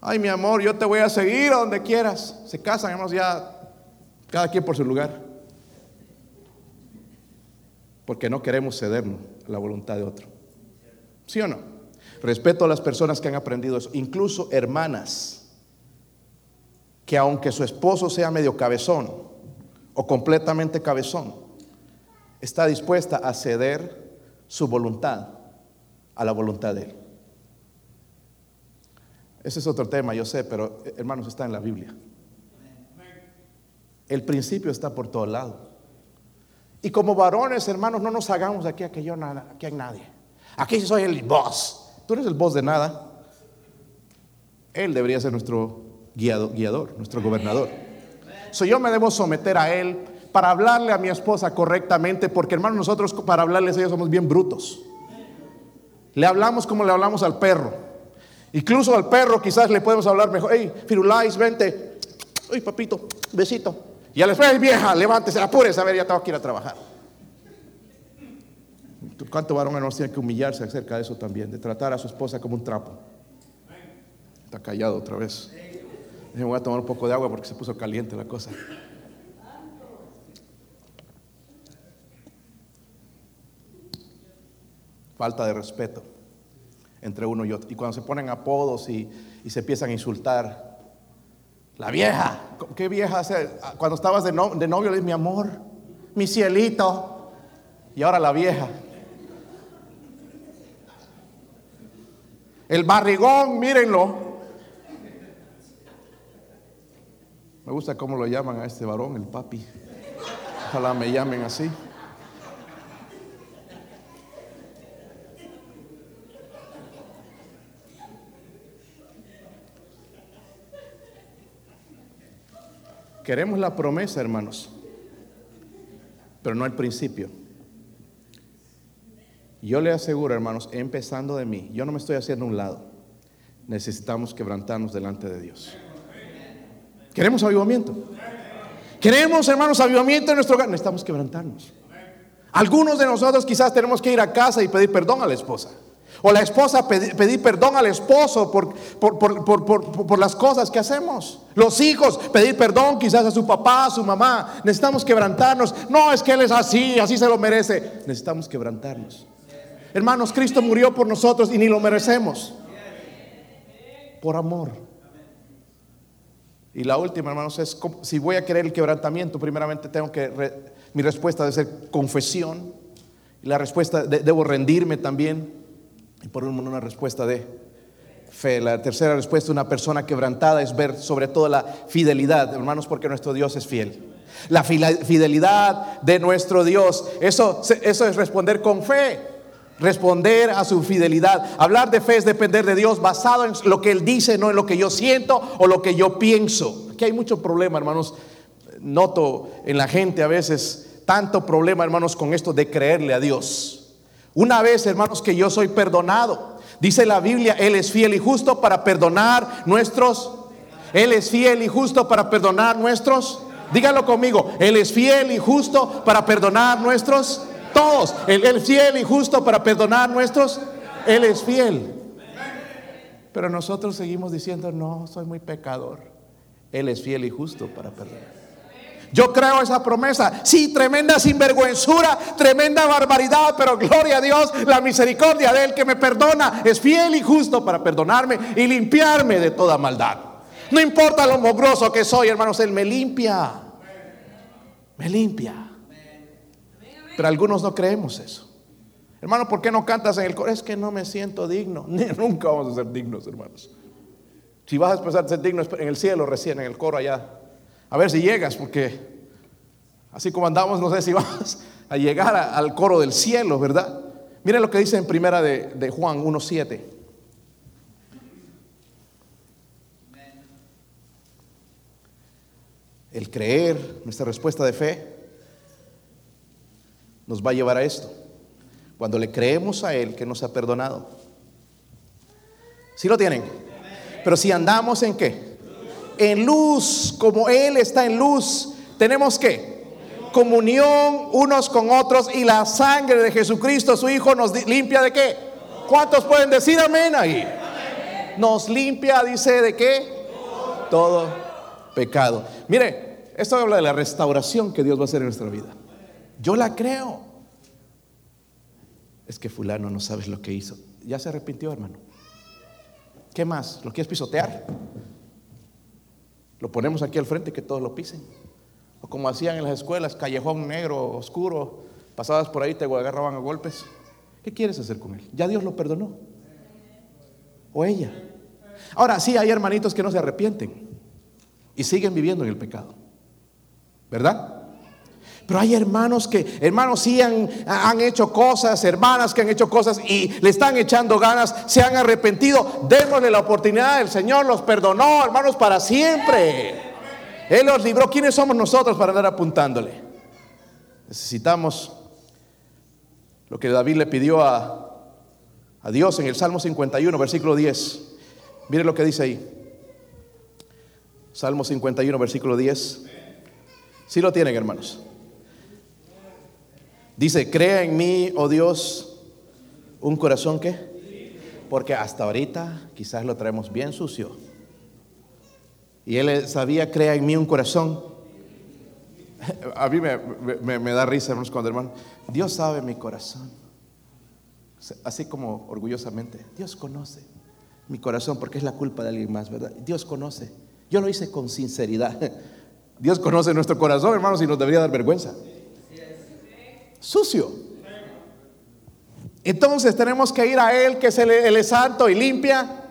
Ay, mi amor, yo te voy a seguir a donde quieras. Se casan, hermanos, ya cada quien por su lugar. Porque no queremos cedernos a la voluntad de otro. ¿Sí o no? Respeto a las personas que han aprendido eso, incluso hermanas, que aunque su esposo sea medio cabezón o completamente cabezón, está dispuesta a ceder su voluntad a la voluntad de él. Ese es otro tema, yo sé, pero hermanos, está en la Biblia. El principio está por todos lados. Y como varones, hermanos, no nos hagamos aquí a que yo nada, aquí hay nadie. Aquí soy el boss. Tú eres el boss de nada. Él debería ser nuestro guiador, nuestro gobernador. So, yo me debo someter a Él para hablarle a mi esposa correctamente, porque hermanos, nosotros para hablarles a ellos somos bien brutos. Le hablamos como le hablamos al perro. Incluso al perro quizás le podemos hablar mejor. Hey, Firulais, vente. Uy, papito, besito. Y al esposa, vieja, levántese, apúrese, a ver, ya tengo que ir a trabajar. ¿Cuánto varón no tiene que humillarse acerca de eso también? De tratar a su esposa como un trapo. Está callado otra vez. Me voy a tomar un poco de agua porque se puso caliente la cosa. Falta de respeto entre uno y otro. Y cuando se ponen apodos y, se empiezan a insultar, la vieja, ¿qué vieja hace? Cuando estabas de, de novio le dices, mi amor, mi cielito. Y ahora la vieja. El barrigón, mírenlo. Me gusta cómo lo llaman a este varón, el papi. Ojalá me llamen así. Queremos la promesa, hermanos, pero no el principio. Yo le aseguro, hermanos, empezando de mí, yo no me estoy haciendo un lado. Necesitamos quebrantarnos delante de Dios. ¿Queremos avivamiento? ¿Queremos, hermanos, avivamiento en nuestro hogar? Necesitamos quebrantarnos. Algunos de nosotros quizás tenemos que ir a casa y pedir perdón a la esposa. O la esposa pedir, perdón al esposo por, por, las cosas que hacemos. Los hijos pedir perdón quizás a su papá, a su mamá. Necesitamos quebrantarnos. No es que Él es así, así se lo merece. Necesitamos quebrantarnos. Hermanos, Cristo murió por nosotros y ni lo merecemos. Por amor. Y la última, hermanos, es si voy a querer el quebrantamiento, primeramente tengo que, mi respuesta debe ser confesión. Y la respuesta, debo rendirme también. Y por último, una respuesta de fe. La tercera respuesta de una persona quebrantada es ver sobre todo la fidelidad, hermanos, porque nuestro Dios es fiel. La fidelidad de nuestro Dios. Eso, eso es responder con fe responder a su fidelidad. Hablar de fe es depender de Dios basado en lo que Él dice, no en lo que yo siento o lo que yo pienso. Aquí hay mucho problema, hermanos. Noto en la gente a veces tanto problema, hermanos, con esto de creerle a Dios. Una vez, hermanos, que yo soy perdonado. Dice la Biblia, Él es fiel y justo para perdonar nuestros. Él es fiel y justo para perdonar nuestros. Dígalo conmigo, Él es fiel y justo para perdonar nuestros. Todos, Él es fiel y justo para perdonar nuestros. Él es fiel. Pero nosotros seguimos diciendo, no, soy muy pecador. Él es fiel y justo para perdonar. Yo creo esa promesa. Sí, tremenda sinvergüenzura, tremenda barbaridad, pero gloria a Dios, la misericordia de Él que me perdona es fiel y justo para perdonarme y limpiarme de toda maldad. No importa lo mogroso que soy, hermanos, Él me limpia. Me limpia. Pero algunos no creemos eso. Hermano, ¿por qué no cantas en el coro? Es que no me siento digno. nunca vamos a ser dignos, hermanos. Si vas a empezar a ser digno en el cielo recién, en el coro allá, a ver si llegas, porque así como andamos, no sé si vas a llegar al coro del cielo, ¿verdad? Miren lo que dice en primera de, de Juan 1.7. El creer, nuestra respuesta de fe, nos va a llevar a esto. Cuando le creemos a Él que nos ha perdonado. ¿Sí lo tienen? Pero si andamos en qué? en luz, como Él está en luz, tenemos que comunión unos con otros y la sangre de Jesucristo, su Hijo, nos limpia de qué? ¿Cuántos pueden decir amén ahí? Nos limpia, dice, de qué? Todo pecado. Mire, esto habla de la restauración que Dios va a hacer en nuestra vida. Yo la creo. Es que fulano no sabes lo que hizo. Ya se arrepintió, hermano. ¿Qué más? ¿Lo quieres pisotear? Lo ponemos aquí al frente que todos lo pisen. O como hacían en las escuelas, callejón negro, oscuro, pasabas por ahí, te agarraban a golpes. ¿Qué quieres hacer con él? Ya Dios lo perdonó. O ella. Ahora sí, hay hermanitos que no se arrepienten y siguen viviendo en el pecado. ¿Verdad? Pero hay hermanos que, hermanos sí han, han, hecho cosas, hermanas que han hecho cosas y le están echando ganas, se han arrepentido. Démosle la oportunidad, el Señor los perdonó, hermanos, para siempre. Él los libró. ¿Quiénes somos nosotros para andar apuntándole? Necesitamos lo que David le pidió a, a Dios en el Salmo 51, versículo 10. Mire lo que dice ahí. Salmo 51, versículo 10. Si lo tienen, hermanos. Dice, crea en mí, oh Dios, un corazón que, porque hasta ahorita quizás lo traemos bien sucio. Y él sabía, crea en mí un corazón. A mí me, da risa, hermanos, cuando hermano, Dios sabe mi corazón. Así como orgullosamente, Dios conoce mi corazón porque es la culpa de alguien más, ¿verdad? Dios conoce. Yo lo hice con sinceridad. Dios conoce nuestro corazón, hermanos, y nos debería dar vergüenza sucio. Entonces tenemos que ir a Él, que es el, santo y limpia,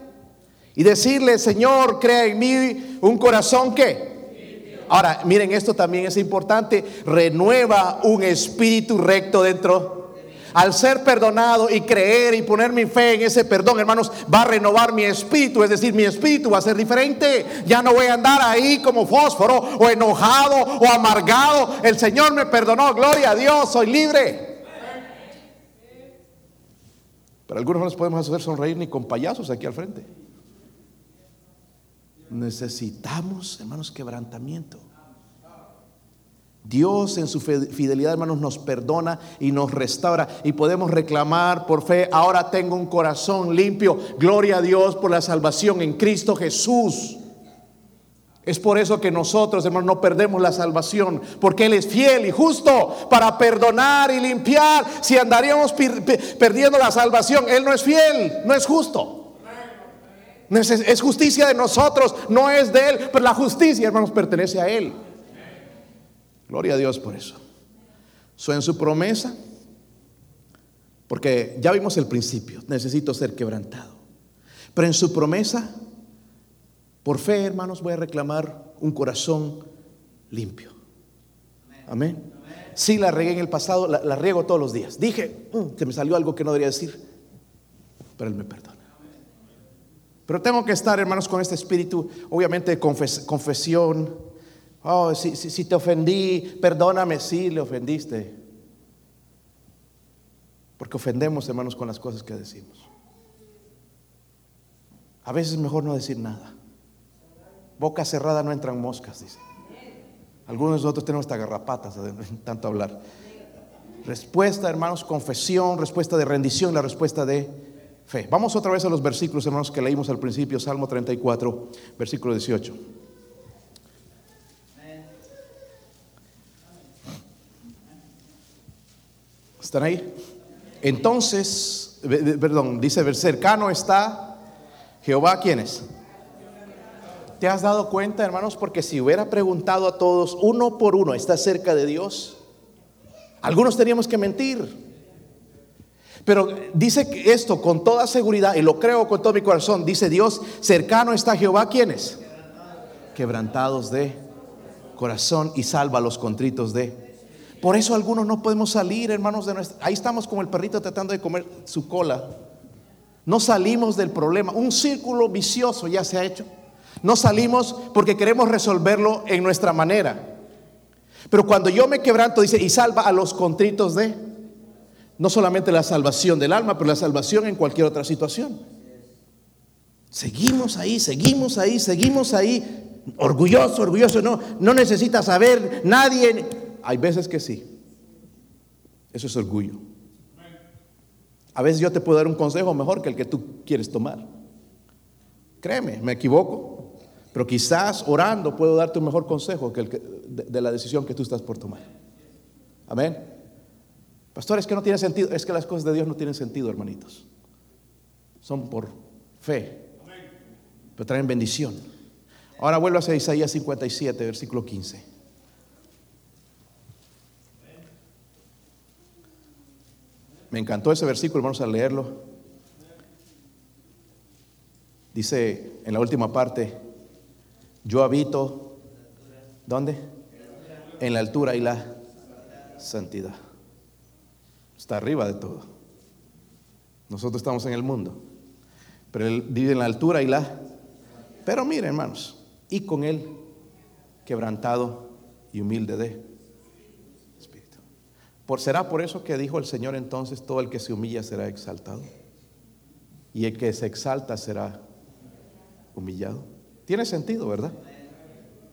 y decirle, Señor, crea en mí un corazón que... Ahora, miren, esto también es importante, renueva un espíritu recto dentro al ser perdonado y creer y poner mi fe en ese perdón, hermanos, va a renovar mi espíritu. Es decir, mi espíritu va a ser diferente. Ya no voy a andar ahí como fósforo o enojado o amargado. El Señor me perdonó. Gloria a Dios, soy libre. Pero algunos no les podemos hacer sonreír ni con payasos aquí al frente. Necesitamos, hermanos, quebrantamiento. Dios en su fidelidad, hermanos, nos perdona y nos restaura y podemos reclamar por fe, ahora tengo un corazón limpio. Gloria a Dios por la salvación en Cristo Jesús. Es por eso que nosotros, hermanos, no perdemos la salvación, porque Él es fiel y justo para perdonar y limpiar. Si andaríamos perdiendo la salvación, Él no es fiel, no es justo. Es justicia de nosotros, no es de Él, pero la justicia, hermanos, pertenece a Él. Gloria a Dios por eso. So, en su promesa, porque ya vimos el principio, necesito ser quebrantado. Pero en su promesa, por fe, hermanos, voy a reclamar un corazón limpio. Amén. Sí, la regué en el pasado, la, riego todos los días. Dije mm, que me salió algo que no debería decir, pero Él me perdona. Pero tengo que estar, hermanos, con este espíritu, obviamente, de confesión, Oh, si, te ofendí, perdóname, sí, le ofendiste. Porque ofendemos, hermanos, con las cosas que decimos. A veces es mejor no decir nada. Boca cerrada no entran moscas, dice. Algunos de nosotros tenemos hasta garrapatas de tanto hablar. Respuesta, hermanos, confesión, respuesta de rendición, la respuesta de fe. Vamos otra vez a los versículos, hermanos, que leímos al principio, Salmo 34, versículo 18. ¿Están ahí? Entonces, perdón, dice, cercano está Jehová, ¿quién es? ¿Te has dado cuenta, hermanos? Porque si hubiera preguntado a todos uno por uno, ¿está cerca de Dios? Algunos teníamos que mentir. Pero dice esto con toda seguridad, y lo creo con todo mi corazón, dice Dios, cercano está Jehová, ¿quiénes? Quebrantados de corazón y salva a los contritos de. Por eso algunos no podemos salir, hermanos, de nuestra... Ahí estamos como el perrito tratando de comer su cola. No salimos del problema. Un círculo vicioso ya se ha hecho. No salimos porque queremos resolverlo en nuestra manera. Pero cuando yo me quebranto, dice, y salva a los contritos de, no solamente la salvación del alma, pero la salvación en cualquier otra situación. Seguimos ahí, seguimos ahí, seguimos ahí, orgulloso, orgulloso, no, no necesita saber nadie. Hay veces que sí. Eso es orgullo. A veces yo te puedo dar un consejo mejor que el que tú quieres tomar. Créeme, me equivoco. Pero quizás orando puedo darte un mejor consejo que el de, la decisión que tú estás por tomar. Amén. Pastor, es que no tiene sentido. Es que las cosas de Dios no tienen sentido, hermanitos. Son por fe. Pero traen bendición. Ahora vuelvo a Isaías 57, versículo 15. Me encantó ese versículo, vamos a leerlo. Dice en la última parte, yo habito, ¿dónde? En la altura y la santidad. Está arriba de todo. Nosotros estamos en el mundo. Pero Él vive en la altura y la... Pero miren, hermanos, y con Él quebrantado y humilde de. ¿Será por eso que dijo el Señor entonces, todo el que se humilla será exaltado? Y el que se exalta será humillado. Tiene sentido, ¿verdad?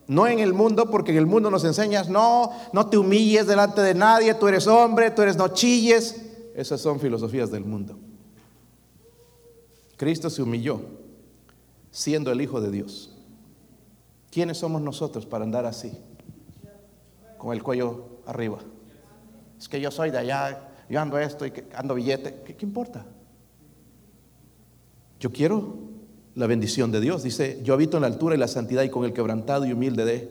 No en el mundo, porque en el mundo nos enseñas, no, no te humilles delante de nadie, tú eres hombre, tú eres no chilles. Esas son filosofías del mundo. Cristo se humilló siendo el Hijo de Dios. ¿Quiénes somos nosotros para andar así? Con el cuello arriba. Es que yo soy de allá, yo ando esto y ando billete. ¿Qué, importa? Yo quiero la bendición de Dios. Dice, yo habito en la altura y la santidad y con el quebrantado y humilde de,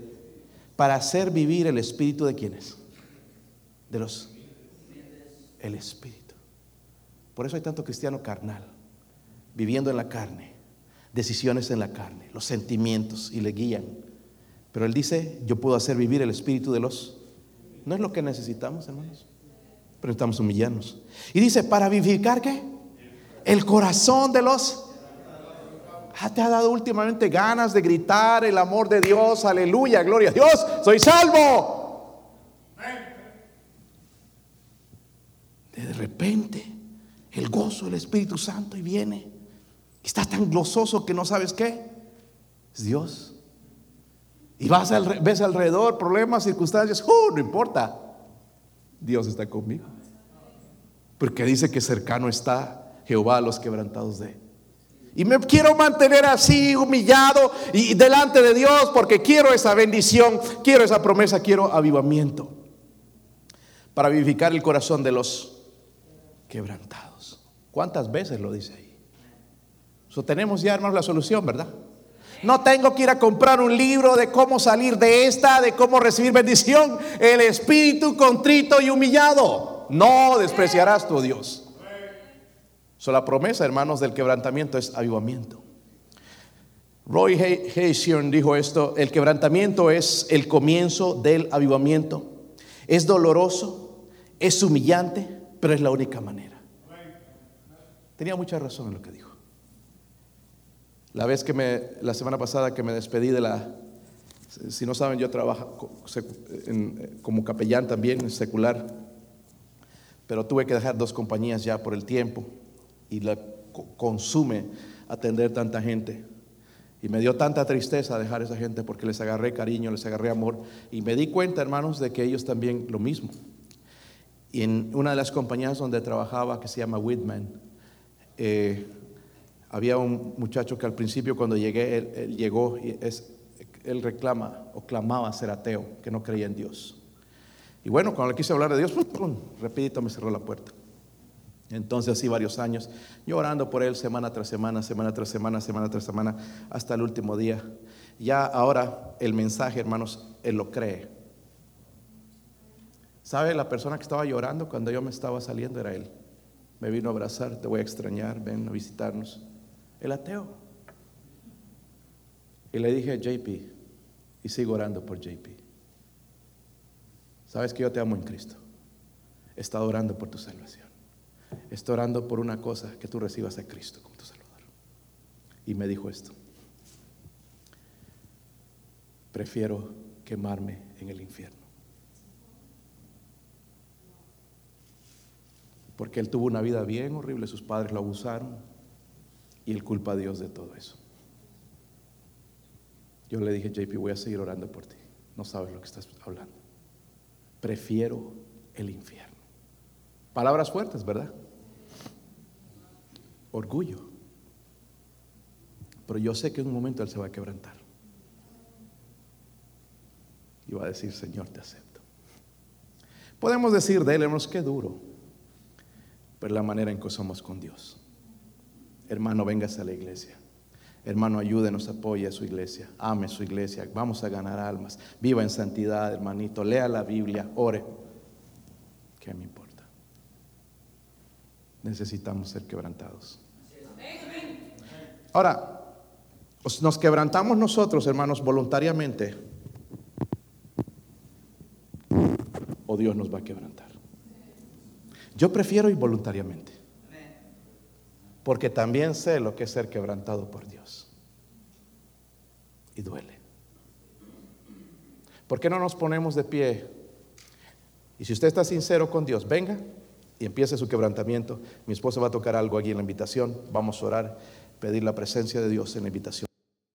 para hacer vivir el espíritu de quienes? De los... El espíritu. Por eso hay tanto cristiano carnal, viviendo en la carne, decisiones en la carne, los sentimientos y le guían. Pero él dice, yo puedo hacer vivir el espíritu de los... No es lo que necesitamos, hermanos. Pero estamos humillarnos. Y dice, para vivificar qué? El corazón de los Ah, ¿Te ha dado últimamente ganas de gritar el amor de Dios? Aleluya, gloria a Dios, soy salvo. De repente, el gozo del Espíritu Santo y viene. Está tan gozoso que no sabes qué. Es Dios. Y vas al, ves alrededor problemas, circunstancias. ¡Uh! no importa. Dios está conmigo. Porque dice que cercano está Jehová a los quebrantados de y me quiero mantener así, humillado y delante de Dios porque quiero esa bendición, quiero esa promesa, quiero avivamiento. Para vivificar el corazón de los quebrantados. ¿Cuántas veces lo dice ahí? So, tenemos ya, hermanos, la solución, ¿verdad? No tengo que ir a comprar un libro de cómo salir de esta, de cómo recibir bendición. El espíritu contrito y humillado. No despreciarás tu Dios. So, la promesa, hermanos, del quebrantamiento es avivamiento. Roy Haitian dijo esto, el quebrantamiento es el comienzo del avivamiento. Es doloroso, es humillante, pero es la única manera. Tenía mucha razón en lo que dijo. La vez que me, la semana pasada que me despedí de la Si no saben, yo trabajo como capellán también, secular, pero tuve que dejar dos compañías ya por el tiempo y la consume atender tanta gente. Y me dio tanta tristeza dejar a esa gente porque les agarré cariño, les agarré amor. Y me di cuenta, hermanos, de que ellos también lo mismo. Y en una de las compañías donde trabajaba, que se llama Whitman, eh, había un muchacho que al principio cuando llegué, él, llegó y es, él reclama o clamaba ser ateo, que no creía en Dios. Y bueno, cuando le quise hablar de Dios, ¡pum! me cerró la puerta. Entonces así varios años, yo orando por él semana tras semana, semana tras semana, semana tras semana, hasta el último día. Ya ahora el mensaje, hermanos, él lo cree. ¿Sabe? La persona que estaba llorando cuando yo me estaba saliendo era él. Me vino a abrazar, te voy a extrañar, ven a visitarnos. El ateo. Y le dije, JP, y sigo orando por JP. Sabes que yo te amo en Cristo. He estado orando por tu salvación. Estoy orando por una cosa, que tú recibas a Cristo como tu Salvador. Y me dijo esto. Prefiero quemarme en el infierno. Porque él tuvo una vida bien horrible, sus padres lo abusaron y él culpa a Dios de todo eso. Yo le dije, JP, voy a seguir orando por ti. No sabes lo que estás hablando. Prefiero el infierno. Palabras fuertes, ¿verdad? orgullo. Pero yo sé que en un momento Él se va a quebrantar. Y va a decir, Señor, te acepto. Podemos decir de Él, hermanos, qué duro. Pero la manera en que somos con Dios. Hermano, véngase a la iglesia. Hermano, ayúdenos, apoye a su iglesia. Ame su iglesia. Vamos a ganar almas. Viva en santidad, hermanito. Lea la Biblia. Ore. ¿Qué me importa? Necesitamos ser quebrantados. Ahora, nos quebrantamos nosotros, hermanos, voluntariamente. O Dios nos va a quebrantar. Yo prefiero ir voluntariamente. Porque también sé lo que es ser quebrantado por Dios. Y duele. ¿Por qué no nos ponemos de pie? Y si usted está sincero con Dios, venga y empiece su quebrantamiento. Mi esposa va a tocar algo aquí en la invitación. Vamos a orar pedir la presencia de Dios en la invitación.